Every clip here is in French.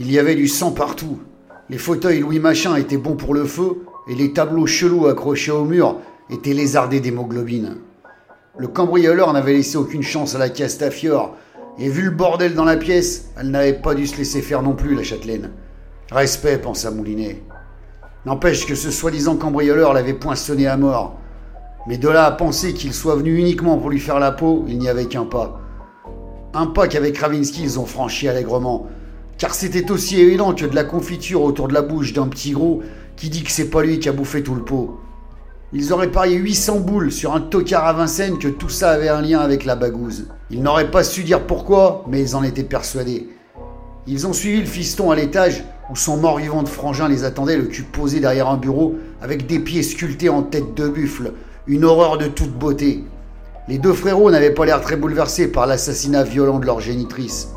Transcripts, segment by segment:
Il y avait du sang partout. Les fauteuils Louis Machin étaient bons pour le feu et les tableaux chelous accrochés au mur étaient lézardés d'hémoglobine. Le cambrioleur n'avait laissé aucune chance à la Castafiore et vu le bordel dans la pièce, elle n'avait pas dû se laisser faire non plus, la châtelaine. Respect, pensa Moulinet. N'empêche que ce soi-disant cambrioleur l'avait poinçonné à mort. Mais de là à penser qu'il soit venu uniquement pour lui faire la peau, il n'y avait qu'un pas. Un pas qu'avec Kravinsky ils ont franchi allègrement. Car c'était aussi évident que de la confiture autour de la bouche d'un petit gros qui dit que c'est pas lui qui a bouffé tout le pot. Ils auraient parié 800 boules sur un tocard à Vincennes que tout ça avait un lien avec la bagouze. Ils n'auraient pas su dire pourquoi, mais ils en étaient persuadés. Ils ont suivi le fiston à l'étage où son mort-vivant de frangin les attendait, le cul posé derrière un bureau, avec des pieds sculptés en tête de buffle, une horreur de toute beauté. Les deux frérots n'avaient pas l'air très bouleversés par l'assassinat violent de leur génitrice.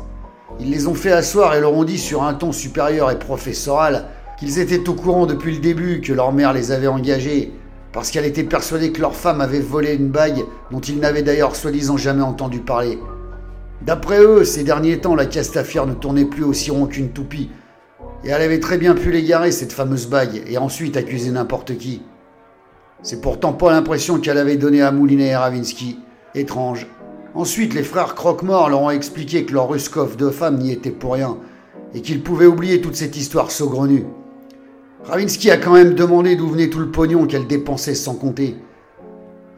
Ils les ont fait asseoir et leur ont dit sur un ton supérieur et professoral qu'ils étaient au courant depuis le début que leur mère les avait engagés, parce qu'elle était persuadée que leur femme avait volé une bague dont ils n'avaient d'ailleurs soi-disant jamais entendu parler. D'après eux, ces derniers temps, la Castafiore ne tournait plus aussi rond qu'une toupie, et elle avait très bien pu l'égarer, cette fameuse bague, et ensuite accuser n'importe qui. C'est pourtant pas l'impression qu'elle avait donnée à Moulinet et Ravinsky. Étrange. Ensuite, les frères Croque-Mort leur ont expliqué que leur Ruskov de femme n'y était pour rien, et qu'ils pouvaient oublier toute cette histoire saugrenue. Ravinsky a quand même demandé d'où venait tout le pognon qu'elle dépensait sans compter.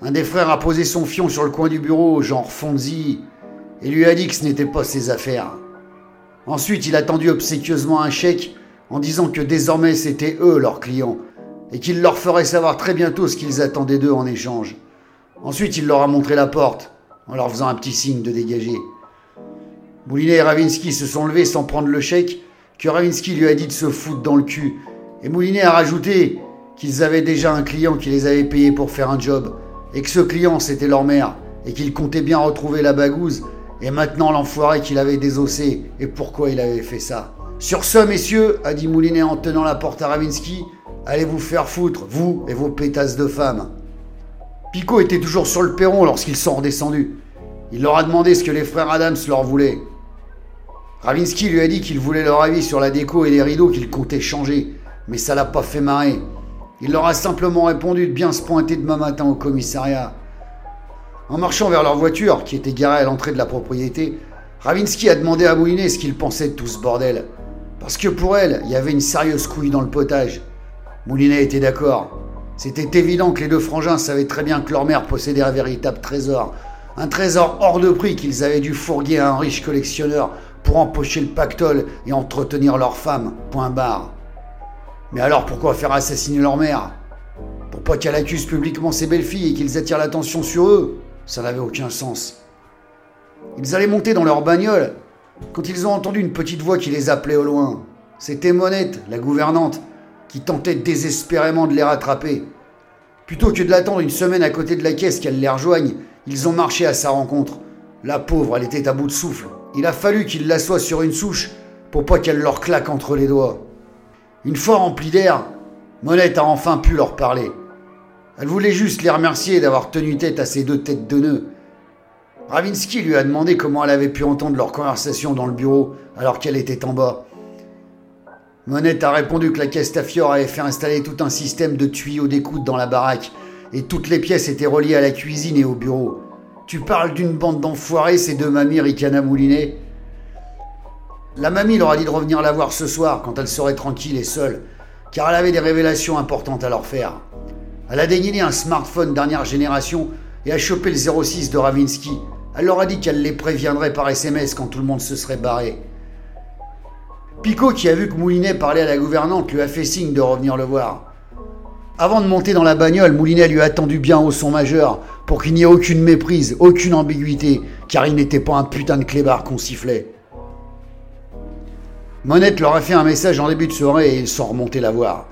Un des frères a posé son fion sur le coin du bureau, genre Fonzi, et lui a dit que ce n'était pas ses affaires. Ensuite, il a tendu obséquieusement un chèque en disant que désormais c'était eux leurs clients, et qu'il leur ferait savoir très bientôt ce qu'ils attendaient d'eux en échange. Ensuite, il leur a montré la porte, en leur faisant un petit signe de dégager. Moulinet et Ravinsky se sont levés sans prendre le chèque, que Ravinsky lui a dit de se foutre dans le cul, et Moulinet a rajouté qu'ils avaient déjà un client qui les avait payés pour faire un job, et que ce client c'était leur mère, et qu'ils comptaient bien retrouver la bagouze, et maintenant l'enfoiré qu'il avait désossé, et pourquoi il avait fait ça. Sur ce, messieurs, a dit Moulinet en tenant la porte à Ravinsky, allez vous faire foutre, vous et vos pétasses de femmes. Pico était toujours sur le perron lorsqu'ils sont redescendus. Il leur a demandé ce que les frères Adams leur voulaient. Ravinsky lui a dit qu'il voulait leur avis sur la déco et les rideaux qu'il comptait changer, mais ça l'a pas fait marrer. Il leur a simplement répondu de bien se pointer demain matin au commissariat. En marchant vers leur voiture, qui était garée à l'entrée de la propriété, Ravinsky a demandé à Moulinet ce qu'il pensait de tout ce bordel. Parce que pour elle, il y avait une sérieuse couille dans le potage. Moulinet était d'accord. C'était évident que les deux frangins savaient très bien que leur mère possédait un véritable trésor. Un trésor hors de prix qu'ils avaient dû fourguer à un riche collectionneur pour empocher le pactole et entretenir leur femme. Point barre. Mais alors pourquoi faire assassiner leur mère? Pour pas qu'elle accuse publiquement ses belles-filles et qu'ils attirent l'attention sur eux? Ça n'avait aucun sens. Ils allaient monter dans leur bagnole quand ils ont entendu une petite voix qui les appelait au loin. C'était Monette, la gouvernante, qui tentait désespérément de les rattraper. Plutôt que de l'attendre une semaine à côté de la caisse qu'elle les rejoigne, ils ont marché à sa rencontre. La pauvre, elle était à bout de souffle. Il a fallu qu'ils l'assoient sur une souche pour pas qu'elle leur claque entre les doigts. Une fois remplie d'air, Monette a enfin pu leur parler. Elle voulait juste les remercier d'avoir tenu tête à ces deux têtes de nœuds. Ravinsky lui a demandé comment elle avait pu entendre leur conversation dans le bureau alors qu'elle était en bas. Monette a répondu que la Castafiore avait fait installer tout un système de tuyaux d'écoute dans la baraque et toutes les pièces étaient reliées à la cuisine et au bureau. Tu parles d'une bande d'enfoirés, ces deux mamies ricana moulinet La mamie leur a dit de revenir la voir ce soir quand elle serait tranquille et seule, car elle avait des révélations importantes à leur faire. Elle a dégainé un smartphone dernière génération et a chopé le 06 de Ravinsky. Elle leur a dit qu'elle les préviendrait par SMS quand tout le monde se serait barré. Picot, qui a vu que Moulinet parlait à la gouvernante, lui a fait signe de revenir le voir. Avant de monter dans la bagnole, Moulinet lui a tendu bien au son majeur pour qu'il n'y ait aucune méprise, aucune ambiguïté, car il n'était pas un putain de clébard qu'on sifflait. Monette leur a fait un message en début de soirée et ils sont remontés la voir.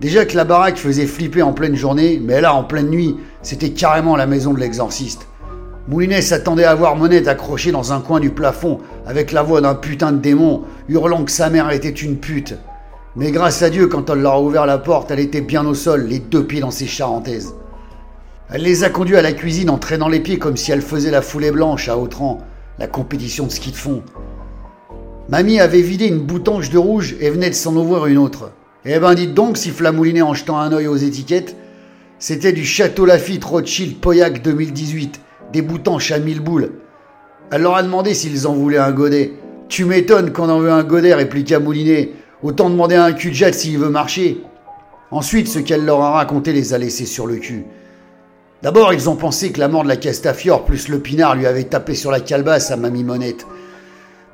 Déjà que la baraque faisait flipper en pleine journée, mais là, en pleine nuit, c'était carrément la maison de l'exorciste. Moulinet s'attendait à voir Monette accrochée dans un coin du plafond avec la voix d'un putain de démon, hurlant que sa mère était une pute. Mais grâce à Dieu, quand elle leur a ouvert la porte, elle était bien au sol, les deux pieds dans ses charentaises. Elle les a conduits à la cuisine en traînant les pieds comme si elle faisait la foulée blanche à Autran, la compétition de ski de fond. Mamie avait vidé une boutange de rouge et venait de s'en ouvrir une autre. Eh ben dites donc, siffla Moulinet en jetant un œil aux étiquettes, c'était du Château Lafitte Rothschild Pauillac 2018, à mille boules. Elle leur a demandé s'ils en voulaient un godet. Tu m'étonnes qu'on en veut un godet, répliqua Moulinet. Autant demander à un cul de s'il veut marcher. Ensuite, ce qu'elle leur a raconté les a laissés sur le cul. D'abord, ils ont pensé que la mort de la Castafiore plus le pinard lui avait tapé sur la calebasse à Mamie Monette.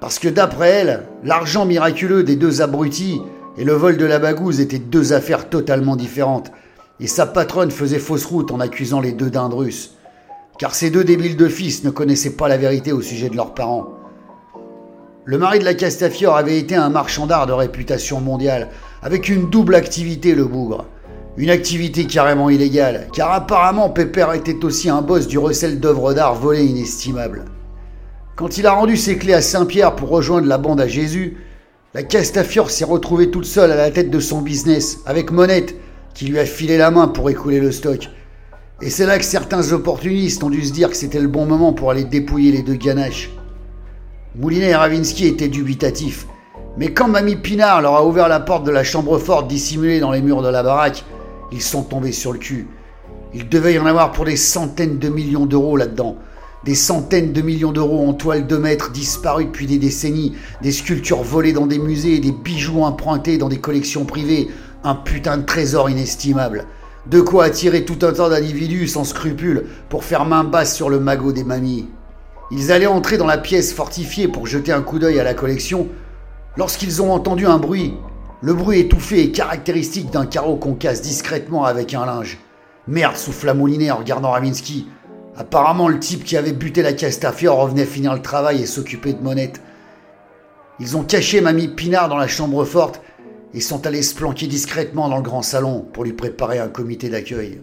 Parce que d'après elle, l'argent miraculeux des deux abrutis et le vol de la bagouze étaient deux affaires totalement différentes et sa patronne faisait fausse route en accusant les deux dindes russes. Car ces deux débiles de fils ne connaissaient pas la vérité au sujet de leurs parents. Le mari de la Castafiore avait été un marchand d'art de réputation mondiale, avec une double activité, le bougre. Une activité carrément illégale, car apparemment Pépère était aussi un boss du recel d'œuvres d'art volées inestimables. Quand il a rendu ses clés à Saint-Pierre pour rejoindre la bande à Jésus, la Castafiore s'est retrouvée toute seule à la tête de son business, avec Monette, qui lui a filé la main pour écouler le stock. Et c'est là que certains opportunistes ont dû se dire que c'était le bon moment pour aller dépouiller les deux ganaches. Moulinet et Ravinsky étaient dubitatifs. Mais quand Mamie Pinard leur a ouvert la porte de la chambre forte dissimulée dans les murs de la baraque, ils sont tombés sur le cul. Il devait y en avoir pour des centaines de millions d'euros là-dedans. Des centaines de millions d'euros en toile de maître disparus depuis des décennies, des sculptures volées dans des musées, des bijoux empruntés dans des collections privées, un putain de trésor inestimable. De quoi attirer tout un tas d'individus sans scrupules pour faire main basse sur le magot des mamies. Ils allaient entrer dans la pièce fortifiée pour jeter un coup d'œil à la collection lorsqu'ils ont entendu un bruit. Le bruit étouffé et caractéristique d'un carreau qu'on casse discrètement avec un linge. Merde, souffla Moulinet en regardant Ravinsky. Apparemment, le type qui avait buté la Castafiore revenait finir le travail et s'occuper de monette. Ils ont caché Mamie Pinard dans la chambre forte et sont allés se planquer discrètement dans le grand salon pour lui préparer un comité d'accueil.